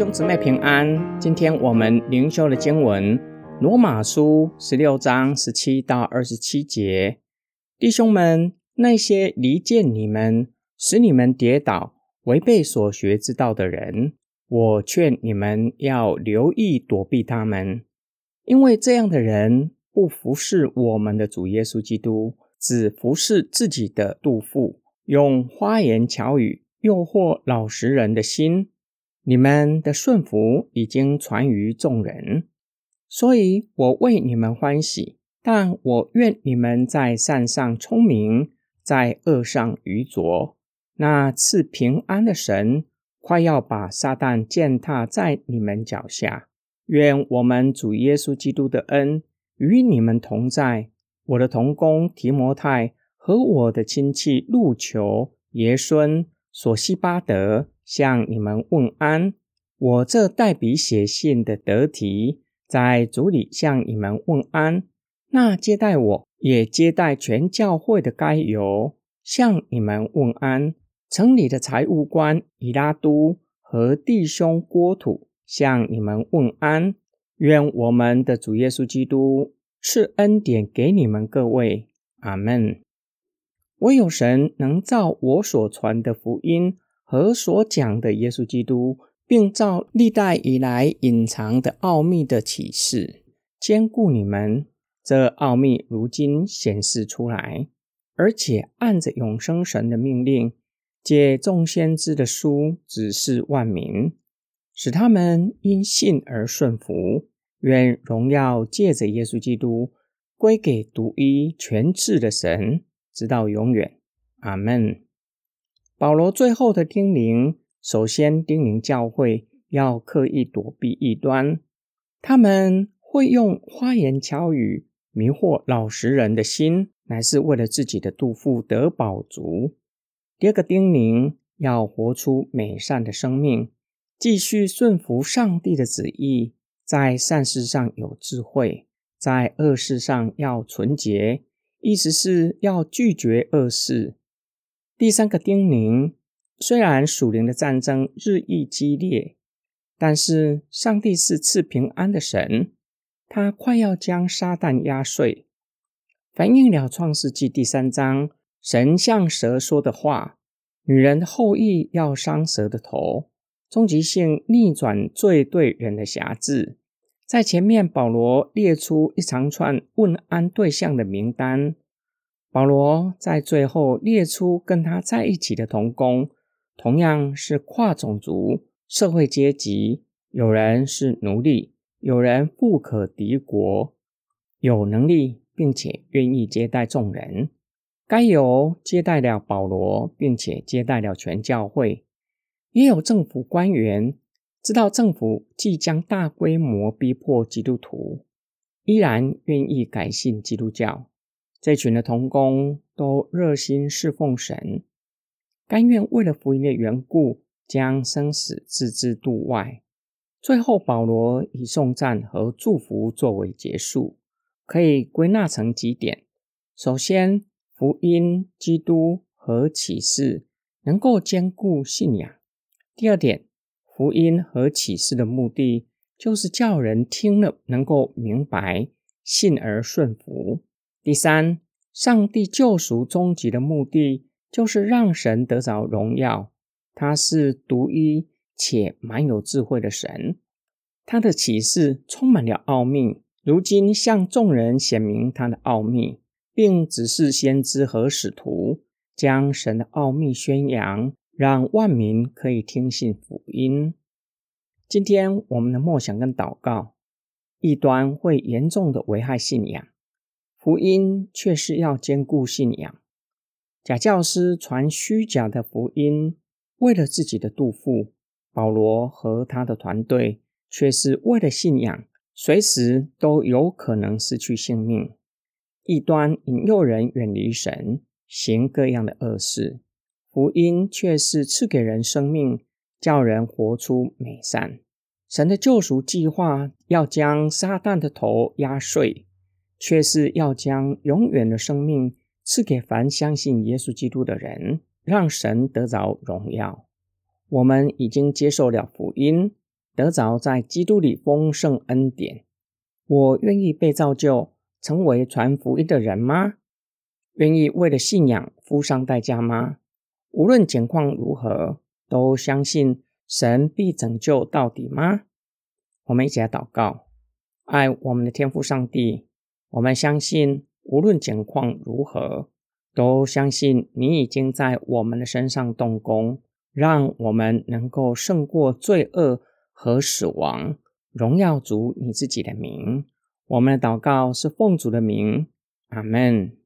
兄姊妹平安。今天我们灵修的经文《罗马书》十六章十七到二十七节。弟兄们，那些离间你们、使你们跌倒、违背所学之道的人，我劝你们要留意躲避他们，因为这样的人不服侍我们的主耶稣基督，只服侍自己的肚腹，用花言巧语诱惑老实人的心。你们的顺服已经传于众人，所以我为你们欢喜。但我愿你们在善上聪明，在恶上愚拙。那赐平安的神，快要把撒旦践踏在你们脚下。愿我们主耶稣基督的恩与你们同在。我的同工提摩太和我的亲戚路求、爷孙、索西巴德。向你们问安，我这代笔写信的得体在主里向你们问安。那接待我也接待全教会的该由向你们问安。城里的财务官以拉都和弟兄郭土向你们问安。愿我们的主耶稣基督赐恩典给你们各位。阿门。唯有神能照我所传的福音。和所讲的耶稣基督，并照历代以来隐藏的奥秘的启示，兼顾你们。这奥秘如今显示出来，而且按着永生神的命令，借众先知的书指示万民，使他们因信而顺服。愿荣耀借着耶稣基督归给独一全智的神，直到永远。阿门。保罗最后的叮咛，首先叮咛教会要刻意躲避异端，他们会用花言巧语迷惑老实人的心，乃是为了自己的肚腹得饱足。第二个叮咛，要活出美善的生命，继续顺服上帝的旨意，在善事上有智慧，在恶事上要纯洁，意思是要拒绝恶事。第三个叮咛，虽然属灵的战争日益激烈，但是上帝是赐平安的神，他快要将撒旦压碎，反映了创世纪第三章神向蛇说的话：女人后裔要伤蛇的头，终极性逆转罪对人的辖制。在前面，保罗列出一长串问安对象的名单。保罗在最后列出跟他在一起的同工，同样是跨种族、社会阶级，有人是奴隶，有人富可敌国，有能力并且愿意接待众人。该有接待了保罗，并且接待了全教会，也有政府官员，知道政府即将大规模逼迫基督徒，依然愿意改信基督教。这群的童工都热心侍奉神，甘愿为了福音的缘故，将生死置之度外。最后，保罗以颂赞和祝福作为结束，可以归纳成几点：首先，福音、基督和启示能够兼顾信仰；第二点，福音和启示的目的就是叫人听了能够明白，信而顺服。第三，上帝救赎终极的目的就是让神得着荣耀。他是独一且蛮有智慧的神，他的启示充满了奥秘。如今向众人显明他的奥秘，并指示先知和使徒将神的奥秘宣扬，让万民可以听信福音。今天我们的默想跟祷告，异端会严重的危害信仰。福音却是要兼顾信仰。假教师传虚假的福音，为了自己的肚腹；保罗和他的团队却是为了信仰，随时都有可能失去性命。异端引诱人远离神，行各样的恶事；福音却是赐给人生命，叫人活出美善。神的救赎计划要将撒旦的头压碎。却是要将永远的生命赐给凡相信耶稣基督的人，让神得着荣耀。我们已经接受了福音，得着在基督里丰盛恩典。我愿意被造就成为传福音的人吗？愿意为了信仰付上代价吗？无论情况如何，都相信神必拯救到底吗？我们一起来祷告，爱我们的天父上帝。我们相信，无论情况如何，都相信你已经在我们的身上动工，让我们能够胜过罪恶和死亡，荣耀主你自己的名。我们的祷告是奉主的名，阿门。